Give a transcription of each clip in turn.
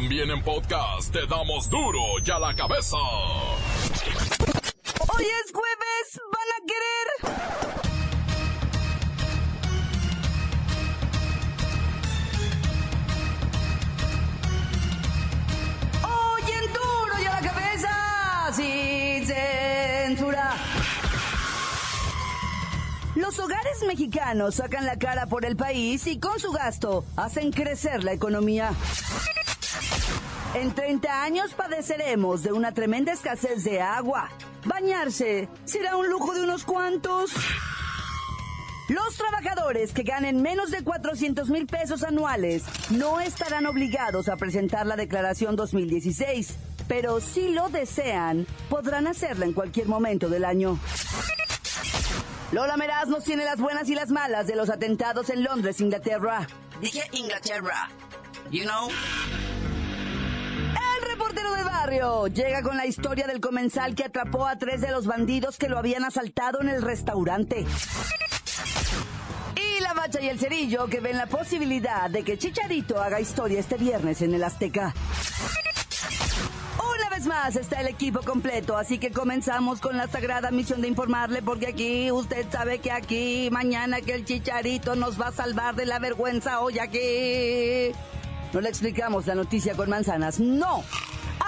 También en podcast te damos duro y a la cabeza. Hoy es jueves, ¿van a querer? Hoy en duro y a la cabeza, sin censura. Los hogares mexicanos sacan la cara por el país y con su gasto hacen crecer la economía. En 30 años padeceremos de una tremenda escasez de agua. Bañarse será un lujo de unos cuantos. Los trabajadores que ganen menos de 400 mil pesos anuales no estarán obligados a presentar la declaración 2016, pero si lo desean, podrán hacerla en cualquier momento del año. Lola Meraz nos tiene las buenas y las malas de los atentados en Londres, Inglaterra. Dije Inglaterra. You know? Reportero del barrio llega con la historia del comensal que atrapó a tres de los bandidos que lo habían asaltado en el restaurante. Y la bacha y el cerillo que ven la posibilidad de que Chicharito haga historia este viernes en el Azteca. Una vez más está el equipo completo, así que comenzamos con la sagrada misión de informarle, porque aquí usted sabe que aquí mañana que el Chicharito nos va a salvar de la vergüenza hoy aquí. No le explicamos la noticia con manzanas, no.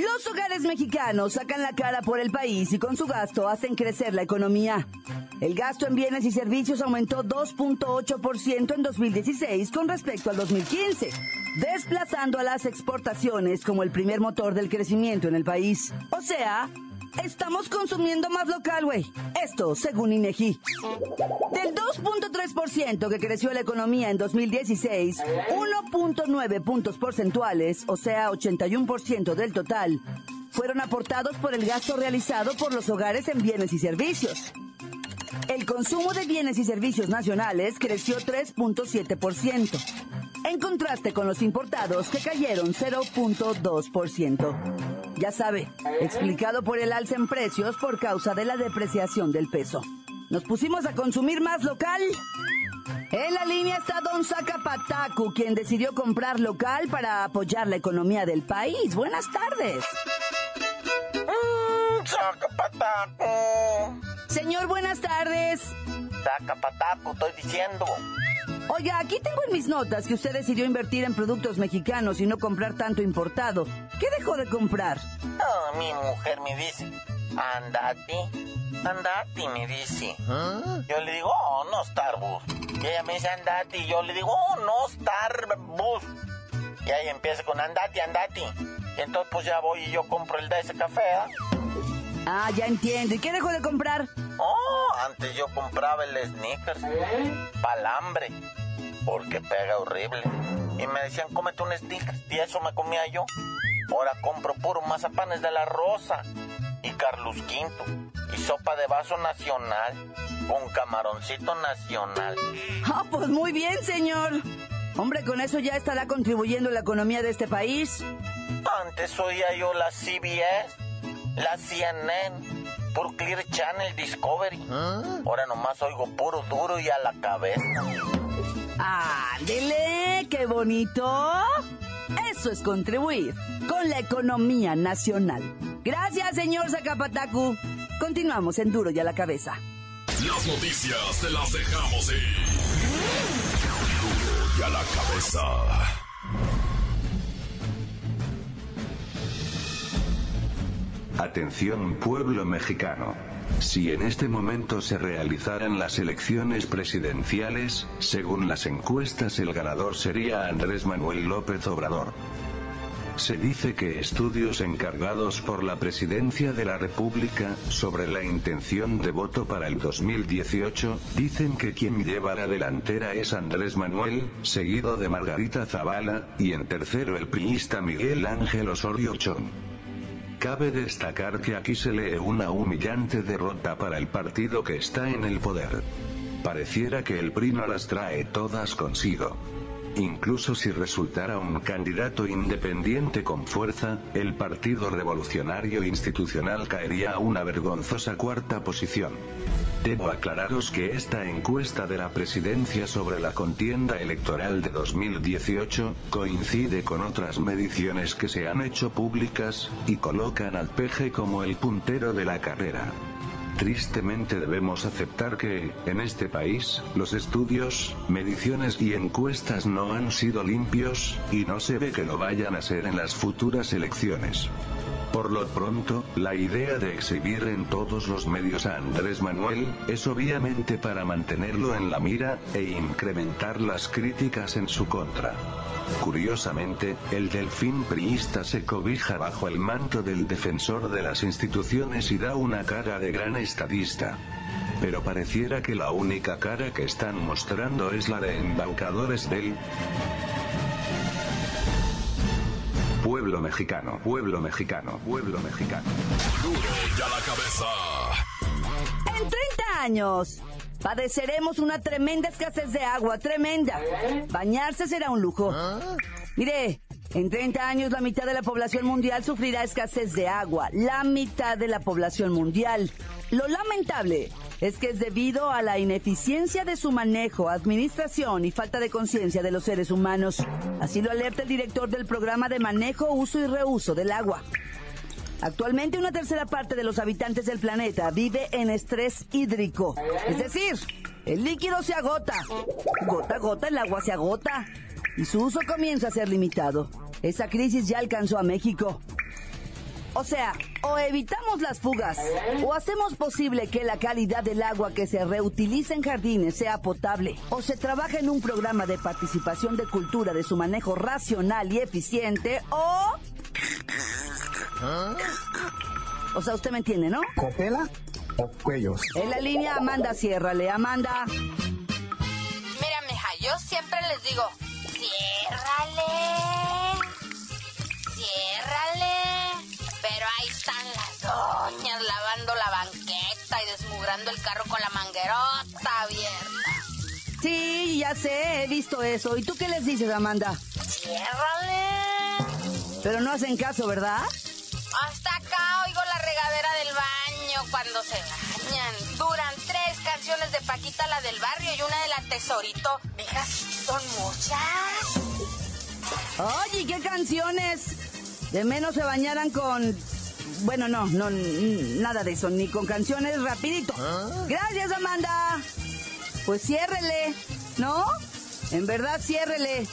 Los hogares mexicanos sacan la cara por el país y con su gasto hacen crecer la economía. El gasto en bienes y servicios aumentó 2.8% en 2016 con respecto al 2015, desplazando a las exportaciones como el primer motor del crecimiento en el país. O sea, estamos consumiendo más local, güey. Esto según INEGI. Del 2.3% que creció la economía en 2016, 1.9 puntos porcentuales, o sea, 81% del total, fueron aportados por el gasto realizado por los hogares en bienes y servicios. El consumo de bienes y servicios nacionales creció 3.7%, en contraste con los importados que cayeron 0.2%. Ya sabe, explicado por el alza en precios por causa de la depreciación del peso. ¿Nos pusimos a consumir más local? En la línea está Don Zacapatacu, quien decidió comprar local para apoyar la economía del país. Buenas tardes. Mmm, Zacapataco. Señor, buenas tardes. Zacapataco, estoy diciendo. Oiga, aquí tengo en mis notas que usted decidió invertir en productos mexicanos y no comprar tanto importado. ¿Qué dejó de comprar? Ah, mi mujer me dice, andate, andate, me dice. Yo le digo, oh, no Starbucks. Y ella me dice, andate, y yo le digo, oh, no Starbucks. Y ahí empieza con andate, andate. Y entonces pues ya voy y yo compro el de ese café, ¿ah? Ah, ya entiendo. ¿Y qué dejó de comprar? Oh, antes yo compraba el Snickers, palambre, porque pega horrible. Y me decían, cómete un Snickers, y eso me comía yo. Ahora compro puro mazapanes de la rosa y Carlos Quinto y sopa de vaso nacional con camaroncito nacional. Ah, pues muy bien, señor. Hombre, con eso ya estará contribuyendo a la economía de este país. Antes oía yo la CBS, la CNN, por Clear Channel Discovery. Ahora nomás oigo puro duro y a la cabeza. ¡Ándele! ¡Qué bonito! Eso es contribuir con la economía nacional. Gracias, señor Zacapatacu. Continuamos en Duro y a la cabeza. Las noticias te las dejamos ir. Duro y a la cabeza. Atención pueblo mexicano. Si en este momento se realizaran las elecciones presidenciales, según las encuestas el ganador sería Andrés Manuel López Obrador. Se dice que estudios encargados por la Presidencia de la República, sobre la intención de voto para el 2018, dicen que quien lleva la delantera es Andrés Manuel, seguido de Margarita Zavala, y en tercero el priista Miguel Ángel Osorio Chong. cabe destacar que aquí se lee una humillante derrota para el partido que está en el poder. Pareciera que el PRI no las trae todas consigo. Incluso si resultara un candidato independiente con fuerza, el Partido Revolucionario Institucional caería a una vergonzosa cuarta posición. Debo aclararos que esta encuesta de la presidencia sobre la contienda electoral de 2018 coincide con otras mediciones que se han hecho públicas, y colocan al PG como el puntero de la carrera. Tristemente debemos aceptar que, en este país, los estudios, mediciones y encuestas no han sido limpios, y no se ve que lo vayan a ser en las futuras elecciones. Por lo pronto, la idea de exhibir en todos los medios a Andrés Manuel, es obviamente para mantenerlo en la mira, e incrementar las críticas en su contra. Curiosamente, el delfín priista se cobija bajo el manto del defensor de las instituciones y da una cara de gran estadista. Pero pareciera que la única cara que están mostrando es la de embaucadores del pueblo mexicano, pueblo mexicano, pueblo mexicano. Duro ya la cabeza. En 30 años, padeceremos una tremenda escasez de agua, tremenda. Bañarse será un lujo. Mire, en 30 años la mitad de la población mundial sufrirá escasez de agua, la mitad de la población mundial. Lo lamentable es que es debido a la ineficiencia de su manejo, administración y falta de conciencia de los seres humanos. Así lo alerta el director del programa de manejo, uso y reuso del agua. Actualmente una tercera parte de los habitantes del planeta vive en estrés hídrico. Es decir, el líquido se agota. Gota a gota el agua se agota. Y su uso comienza a ser limitado. Esa crisis ya alcanzó a México. O sea, o evitamos las fugas, o hacemos posible que la calidad del agua que se reutiliza en jardines sea potable, o se trabaja en un programa de participación de cultura de su manejo racional y eficiente, o... O sea, usted me entiende, ¿no? ¿Copela o cuellos? En la línea Amanda, ciérrale, Amanda. Mira, mija, yo siempre les digo, ciérrale, ciérrale. Pero ahí están las doñas lavando la banqueta y desmugrando el carro con la manguerota abierta. Sí, ya sé, he visto eso. ¿Y tú qué les dices, Amanda? Ciérrale. Pero no hacen caso, ¿verdad? Hasta acá oigo la regadera del baño cuando se bañan. Duran tres canciones de Paquita, la del barrio, y una de la Tesorito. Mija, son muchas. Oye, ¿qué canciones? De menos se bañaran con... Bueno, no, no, nada de eso, ni con canciones rapidito. Gracias, Amanda. Pues ciérrele, ¿no? En verdad, ciérrele.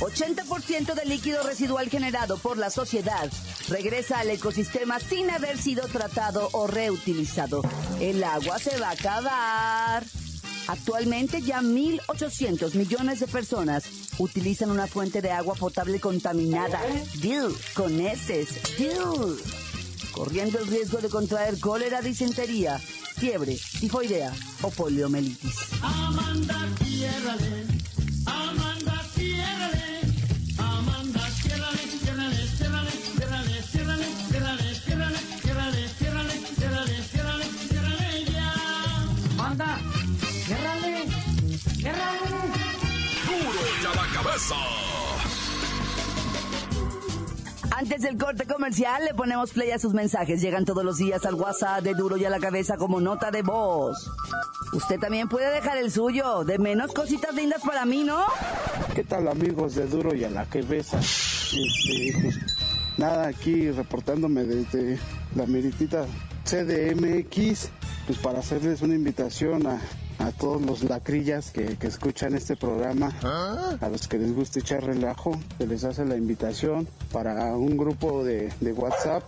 80% del líquido residual generado por la sociedad regresa al ecosistema sin haber sido tratado o reutilizado. El agua se va a acabar. Actualmente ya 1.800 millones de personas utilizan una fuente de agua potable contaminada. Dill, con heces. Dill. Corriendo el riesgo de contraer cólera, disentería, fiebre, tifoidea o poliomielitis. Amanda, Antes del corte comercial le ponemos play a sus mensajes. Llegan todos los días al WhatsApp de Duro y a la cabeza como nota de voz. Usted también puede dejar el suyo. De menos cositas lindas para mí, ¿no? ¿Qué tal amigos de Duro y a la cabeza? Este, pues, nada, aquí reportándome desde la meritita CDMX, pues para hacerles una invitación a, a todos los lacrillas que, que escuchan este programa, a los que les gusta echar relajo, se les hace la invitación para un grupo de, de WhatsApp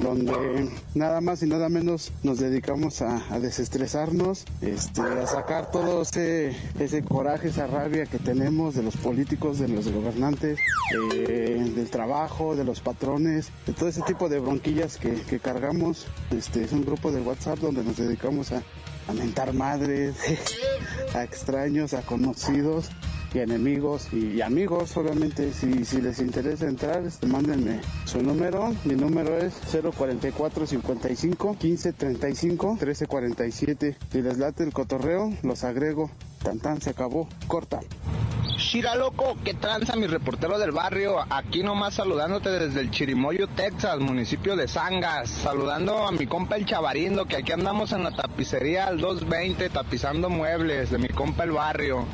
donde nada más y nada menos nos dedicamos a, desestresarnos, este, a sacar todo ese, ese coraje, esa rabia que tenemos de los políticos, de los gobernantes, eh, del trabajo, de los patrones, de todo ese tipo de bronquillas que, que cargamos. Este, es un grupo de WhatsApp donde nos dedicamos a, a madres, a extraños, a conocidos y enemigos y, amigos, obviamente, si, si les interesa entrar, este, mándenme su número. Mi número es 044 55 15 35 13 47. Si les late el cotorreo, los agrego. Tan tan se acabó. Corta. Shira loco, ¿qué tranza mi reportero del barrio? Aquí nomás saludándote desde el Chirimoyo, Texas, municipio de Sangas. Saludando a mi compa el Chavarindo, que aquí andamos en la tapicería al 220 tapizando muebles de mi compa el barrio.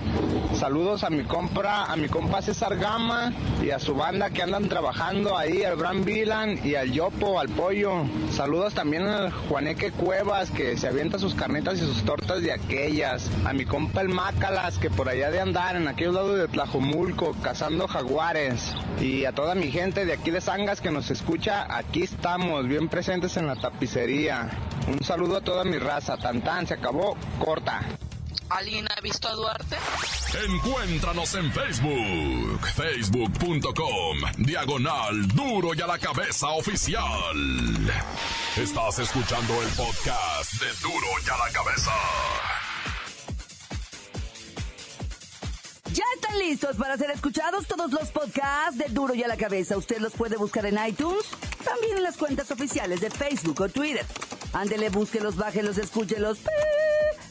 Saludos a mi compra, a mi compa César Gama y a su banda que andan trabajando ahí, al Bran Vilan y al Yopo, al Pollo. Saludos también al Juaneque Cuevas, que se avienta sus carnitas y sus tortas de aquellas. A mi compa el Mácalas, que por allá de andar en aquellos lados de Tlajomulco, cazando jaguares. Y a toda mi gente de aquí de Sangas que nos escucha, aquí estamos, bien presentes en la tapicería. Un saludo a toda mi raza. Tantán, se acabó, corta. ¿Alguien ha visto a Duarte? Encuéntranos en Facebook, facebook.com, diagonal duro y a la cabeza oficial. Estás escuchando el podcast de duro y a la cabeza. Están listos para ser escuchados todos los podcasts de Duro y a la Cabeza. Usted los puede buscar en iTunes, también en las cuentas oficiales de Facebook o Twitter. Ándele, búsquelos, bájelos, escúchelos. pe-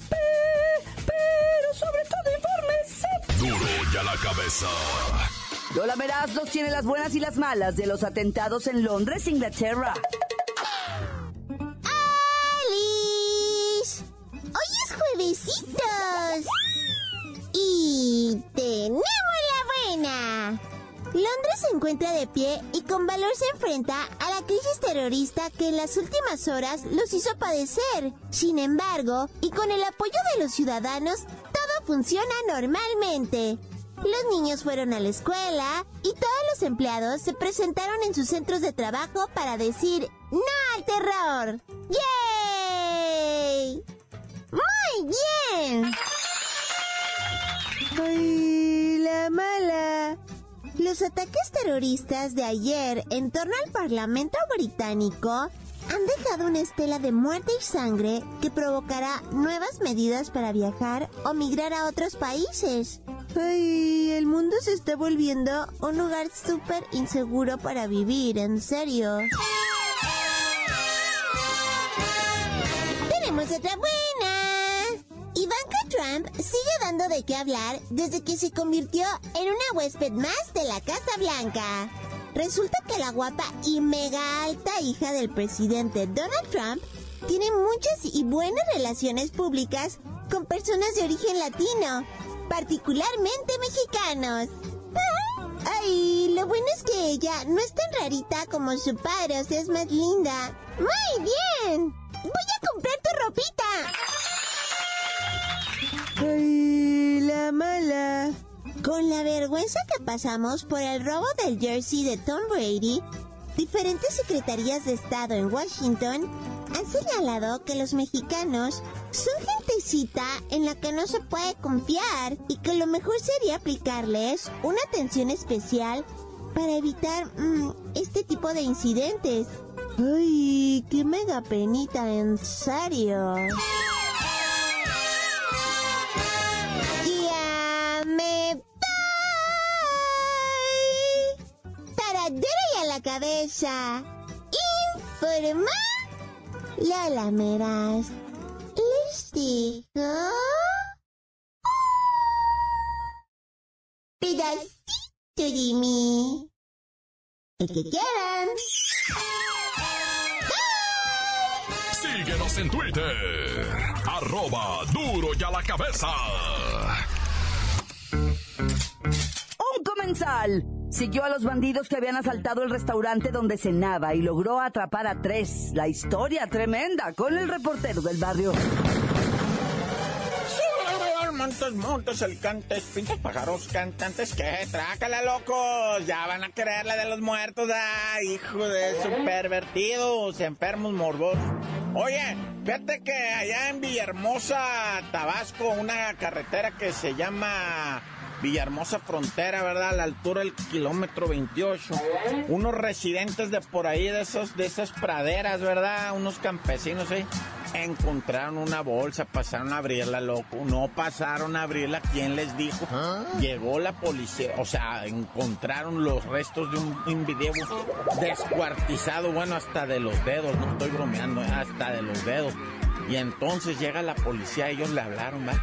pe- Pero sobre todo infórmese. Duro y a la cabeza. Lola Meraz nos tiene las buenas y las malas de los atentados en Londres, Inglaterra. Encuentra de pie y con valor se enfrenta a la crisis terrorista que en las últimas horas los hizo padecer. Sin embargo, y con el apoyo de los ciudadanos, todo funciona normalmente. Los niños fueron a la escuela y todos los empleados se presentaron en sus centros de trabajo para decir ¡No al terror! ¡Yay! ¡Muy bien! ¡Ay, la mala! Los ataques terroristas de ayer en torno al Parlamento británico han dejado una estela de muerte y sangre que provocará nuevas medidas para viajar o migrar a otros países. ¡Ay! El mundo se está volviendo un lugar súper inseguro para vivir, en serio. Tenemos otra buena. Trump sigue dando de qué hablar desde que se convirtió en una huésped más de la Casa Blanca. Resulta que la guapa y mega alta hija del presidente Donald Trump tiene muchas y buenas relaciones públicas con personas de origen latino, particularmente mexicanos. Ay, lo bueno es que ella no es tan rarita como su padre, o sea, es más linda. Muy bien. Voy a comprar tu ropita. Ay, la mala. Con la vergüenza que pasamos por el robo del jersey de Tom Brady, diferentes secretarías de Estado en Washington han señalado que los mexicanos son gentecita en la que no se puede confiar y que lo mejor sería aplicarles una atención especial para evitar mm, este tipo de incidentes. Ay, qué mega penita, en serio. Cabeza. Informa Lola Meras. Les digo. Pedacito de mí. El que quieran. Síguenos en Twitter. Arroba duro y a la cabeza. Siguió a los bandidos que habían asaltado el restaurante donde cenaba y logró atrapar a tres. La historia tremenda con el reportero del barrio. Montes, montes, alicantes, pinches pájaros cantantes, que trácala, locos. Ya van a querer la de los muertos, ah, hijo de su pervertidos, enfermos morbosos. Oye, fíjate que allá en Villahermosa, Tabasco, una carretera que se llama Villahermosa Frontera, ¿verdad? A la altura del kilómetro 28. Unos residentes de por ahí, de esos, de esas praderas, ¿verdad? Unos campesinos ahí. Encontraron una bolsa, pasaron a abrirla, loco. No pasaron a abrirla, ¿quién les dijo? Llegó la policía, o sea, encontraron los restos de un individuo descuartizado, bueno, hasta de los dedos, no estoy bromeando, eh, hasta de los dedos. Y entonces llega la policía, ellos le hablaron, ¿va?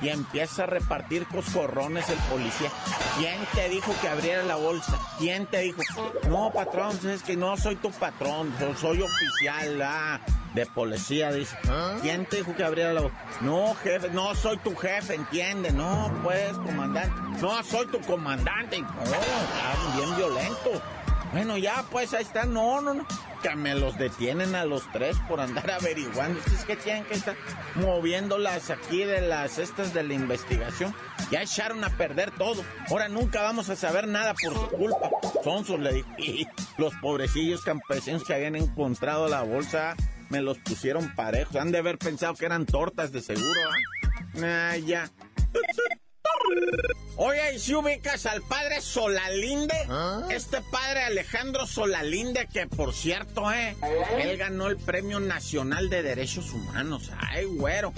Y empieza a repartir coscorrones el policía. ¿Quién te dijo que abriera la bolsa? ¿Quién te dijo? No, patrón, es que no soy tu patrón, yo soy oficial ah, de policía, dice. ¿Quién te dijo que abriera la bolsa? No, jefe, no soy tu jefe, entiende. No, pues, comandante. No, soy tu comandante. No, está bien violento. Bueno, ya, pues ahí está. No, no, no. Que me los detienen a los tres por andar averiguando. Es que tienen que estar moviéndolas aquí de las estas de la investigación. Ya echaron a perder todo. Ahora nunca vamos a saber nada por su culpa. Sonsos le dije. Y los pobrecillos campesinos que habían encontrado la bolsa me los pusieron parejos. Han de haber pensado que eran tortas de seguro, ¿ah? Ah, ya. Oye, ¿y si ubicas al padre Solalinde? Este padre Alejandro Solalinde, que por cierto, eh, él ganó el Premio Nacional de Derechos Humanos. Ay, güero.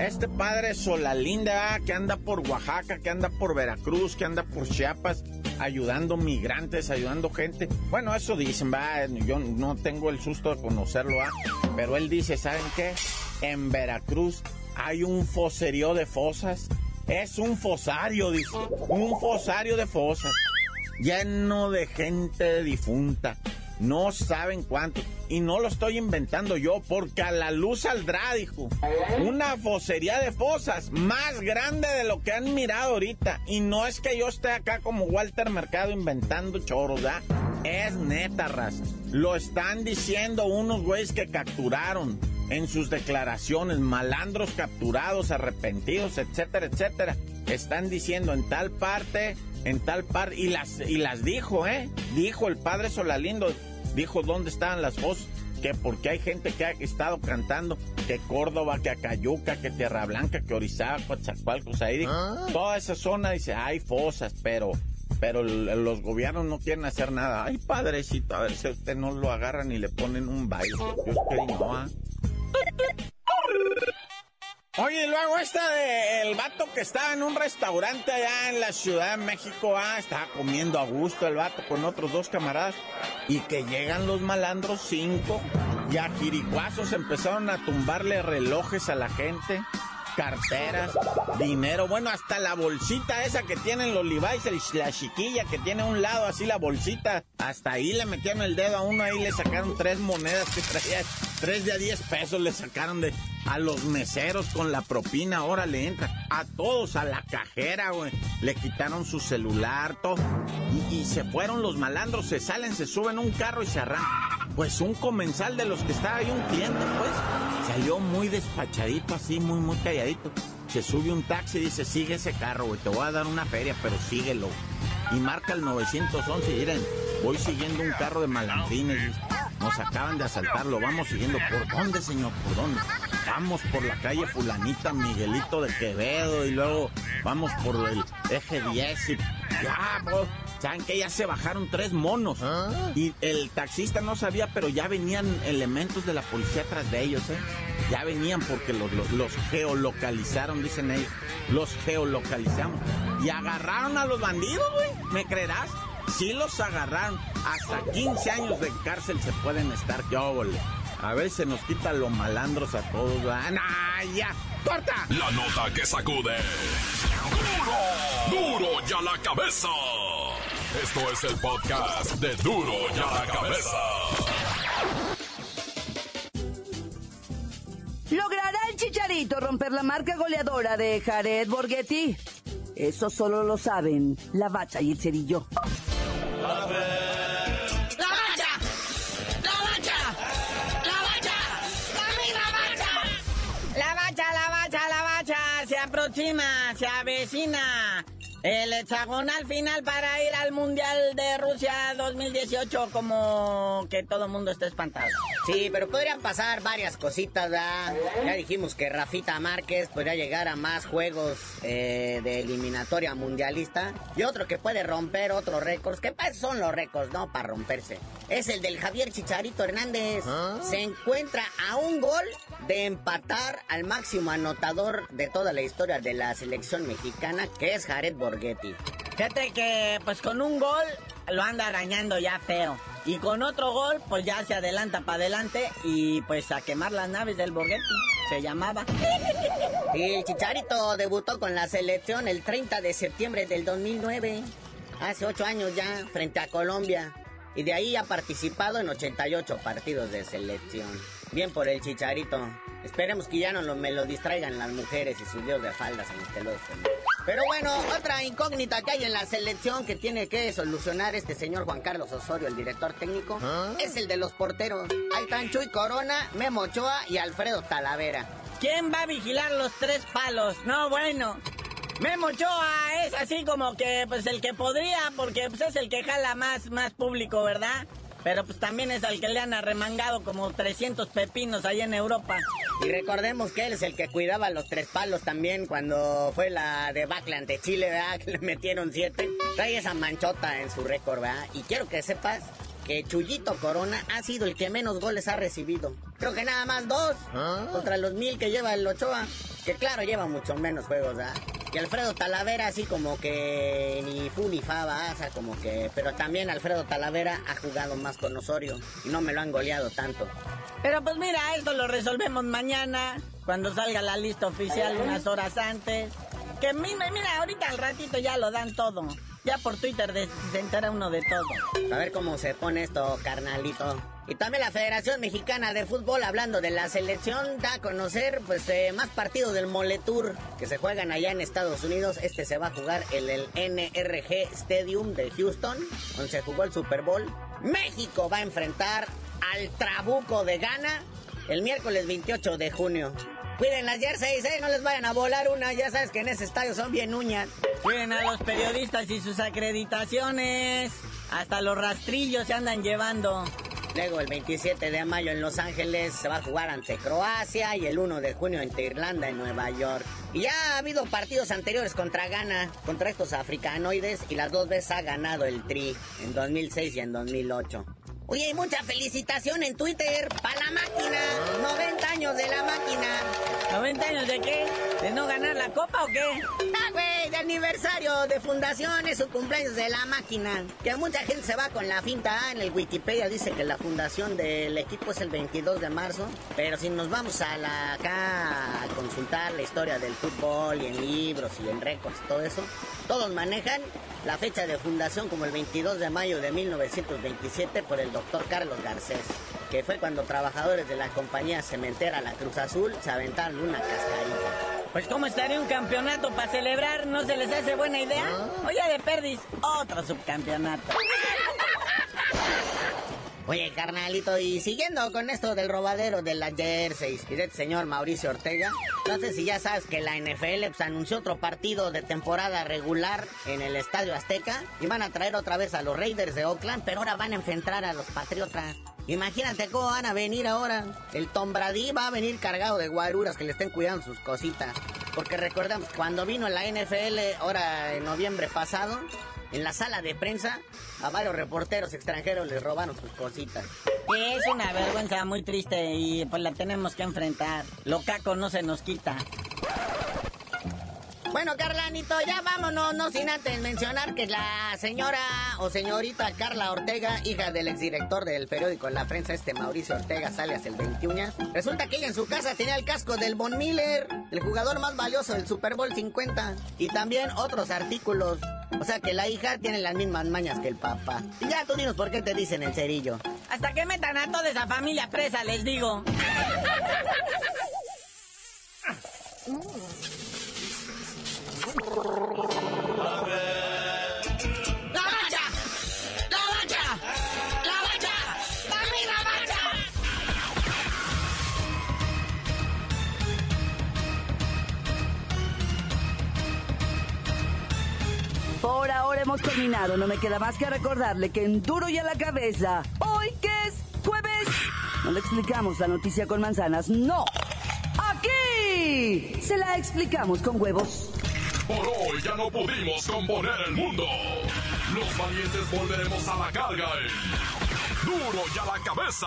Este padre Solalinde, ah, que anda por Oaxaca, que anda por Veracruz, que anda por Chiapas, ayudando migrantes, ayudando gente. Bueno, eso dicen, va, yo no tengo el susto de conocerlo, ah, pero él dice, ¿saben qué? En Veracruz hay un foserío de fosas es un fosario, dice. Un fosario de fosas. Lleno de gente difunta. No saben cuánto. Y no lo estoy inventando yo, porque a la luz saldrá, dijo. Una fosería de fosas más grande de lo que han mirado ahorita. Y no es que yo esté acá como Walter Mercado inventando choros, ¿verdad? Es neta, ras. Lo están diciendo unos güeyes que capturaron en sus declaraciones, malandros capturados, arrepentidos, etcétera, etcétera. Están diciendo en tal parte, en tal parte, y las, y las dijo, ¿eh? Dijo el padre Solalindo, dijo dónde estaban las fosas, que porque hay gente que ha estado cantando, que Córdoba, que Acayuca, que Tierra Blanca, que Orizaba, Coatzacoalcos, ahí dijo, toda esa zona dice, hay fosas, pero pero los gobiernos no quieren hacer nada. Ay, padrecito, a ver si usted no lo agarran y le ponen un baile. Dios que no, ¿ah? Oye, luego esta de el vato que estaba en un restaurante allá en la Ciudad de México, ah, estaba comiendo a gusto el vato con otros dos camaradas, y que llegan los malandros cinco, y a jiricuazos empezaron a tumbarle relojes a la gente, carteras, dinero, bueno, hasta la bolsita esa que tienen los Levi's, la chiquilla que tiene a un lado así la bolsita, hasta ahí le metieron el dedo a uno, ahí le sacaron tres monedas que traía, tres de a diez pesos le sacaron de a los meseros con la propina, ahora le entra, a todos, a la cajera, güey, le quitaron su celular, todo, y, y se fueron los malandros, se salen, se suben un carro y se arrancan. Pues un comensal de los que estaba ahí, un cliente, pues, salió muy despachadito, así, muy, muy calladito. Se sube un taxi y dice, sigue ese carro, güey, te voy a dar una feria, pero síguelo. Y marca el 911 y miren, voy siguiendo un carro de malandrines. Nos acaban de asaltarlo, vamos siguiendo. ¿Por dónde, señor? ¿Por dónde? Vamos por la calle Fulanita Miguelito de Quevedo y luego vamos por el eje 10 y ya, pues, ¿saben que Ya se bajaron tres monos. Y el taxista no sabía, pero ya venían elementos de la policía tras de ellos, ¿eh? Ya venían porque los, los, los geolocalizaron, dicen ellos. Los geolocalizamos. Y agarraron a los bandidos, güey. ¿Me creerás? Sí los agarraron. Hasta 15 años de cárcel se pueden estar. Yo, bole. A ver, se nos quita los malandros a todos. ¡Nah, ya! ¡Corta! La nota que sacude. ¡Duro! ¡Duro ya la cabeza! Esto es el podcast de Duro ya la cabeza. ¿Logrará el Chicharito romper la marca goleadora de Jared Borghetti? Eso solo lo saben la bacha y el cerillo. Bacha se avecina. El hexagonal final para ir al Mundial de Rusia 2018 como que todo el mundo está espantado. Sí, pero podrían pasar varias cositas. Ya dijimos que Rafita Márquez podría llegar a más juegos eh, de eliminatoria mundialista. Y otro que puede romper otros récords, que son los récords, ¿no? Para romperse. Es el del Javier Chicharito Hernández. Se encuentra a un gol de empatar al máximo anotador de toda la historia de la selección mexicana, que es Jared Borghetti. Fíjate que pues con un gol lo anda arañando ya feo. Y con otro gol, pues ya se adelanta para adelante y pues a quemar las naves del Borghetti. Se llamaba. Y el Chicharito debutó con la selección el 30 de septiembre del 2009. Hace ocho años ya, frente a Colombia. Y de ahí ha participado en 88 partidos de selección. Bien por el Chicharito. Esperemos que ya no lo, me lo distraigan las mujeres y sus dios de faldas en los que lo Pero bueno, otra incógnita que hay en la selección que tiene que solucionar este señor Juan Carlos Osorio, el director técnico, es el de los porteros. Ahí están Chuy Corona, Memo Ochoa y Alfredo Talavera. ¿Quién va a vigilar los tres palos? No, bueno. Memo Ochoa es así como que pues el que podría, porque pues es el que jala más, más público, ¿verdad? Pero pues también es al que le han arremangado como 300 pepinos ahí en Europa. Y recordemos que él es el que cuidaba los tres palos también cuando fue la debacle ante Chile, ¿verdad? Que le metieron siete. Trae esa manchota en su récord, ¿verdad? Y quiero que sepas que Chuyito Corona ha sido el que menos goles ha recibido. Creo que nada más dos. Contra los mil que lleva el Ochoa. Que claro, lleva mucho menos juegos, ¿verdad? Y Alfredo Talavera así como que ni fu ni fa, ¿verdad? o sea, como que... Pero también Alfredo Talavera ha jugado más con Osorio y no me lo han goleado tanto. Pero pues mira, esto lo resolvemos mañana, cuando salga la lista oficial unas horas antes. Que mira, mira, ahorita al ratito ya lo dan todo. Ya por Twitter se entera uno de todo. A ver cómo se pone esto, carnalito. Y también la Federación Mexicana de Fútbol, hablando de la selección, da a conocer pues eh, más partidos del Moletour que se juegan allá en Estados Unidos. Este se va a jugar en el NRG Stadium de Houston, donde se jugó el Super Bowl. México va a enfrentar al Trabuco de Ghana el miércoles 28 de junio. Cuiden las jerseys, eh, no les vayan a volar una, ya sabes que en ese estadio son bien uñas. Cuiden a los periodistas y sus acreditaciones. Hasta los rastrillos se andan llevando. Luego el 27 de mayo en Los Ángeles se va a jugar ante Croacia y el 1 de junio ante Irlanda en Nueva York. Y ya ha habido partidos anteriores contra Ghana, contra estos africanoides y las dos veces ha ganado el Tri en 2006 y en 2008. Oye, y mucha felicitación en Twitter para la máquina. 90 años de la máquina. ¿90 años de qué? ¿De no ganar la copa o qué? Ah, güey, de aniversario de fundación, es su cumpleaños de la máquina. Que mucha gente se va con la finta. Ah, en el Wikipedia dice que la fundación del equipo es el 22 de marzo. Pero si nos vamos a la acá a consultar la historia del fútbol y en libros y en récords, todo eso, todos manejan la fecha de fundación como el 22 de mayo de 1927 por el doctor Carlos Garcés, que fue cuando trabajadores de la compañía cementera La Cruz Azul se aventaron una cascarita. Pues cómo estaría un campeonato para celebrar, ¿no se les hace buena idea? Oye, de perdis, otro subcampeonato. Oye, carnalito, y siguiendo con esto del robadero de las jerseys y del señor Mauricio Ortega, no sé si ya sabes que la NFL pues, anunció otro partido de temporada regular en el Estadio Azteca y van a traer otra vez a los Raiders de Oakland, pero ahora van a enfrentar a los Patriotas. Imagínate cómo van a venir ahora. El Tom Brady va a venir cargado de guaruras que le estén cuidando sus cositas. Porque recordemos, cuando vino la NFL, ahora en noviembre pasado, en la sala de prensa, a varios reporteros extranjeros les robaron sus cositas. Es una vergüenza muy triste y pues la tenemos que enfrentar. Lo caco no se nos quita. Bueno, Carlanito, ya vámonos, no sin antes mencionar que la señora o señorita Carla Ortega, hija del exdirector del periódico La Prensa, este Mauricio Ortega, sale hace el 21. Resulta que ella en su casa tenía el casco del Von Miller, el jugador más valioso del Super Bowl 50, y también otros artículos. O sea que la hija tiene las mismas mañas que el papá. Y ya tú dinos por qué te dicen el cerillo. Hasta que metan a toda esa familia presa, les digo. hemos terminado, no me queda más que recordarle que en duro y a la cabeza, hoy que es jueves, no le explicamos la noticia con manzanas, no. Aquí se la explicamos con huevos. Por hoy ya no pudimos componer el mundo. Los valientes volveremos a la carga. en Duro y a la cabeza.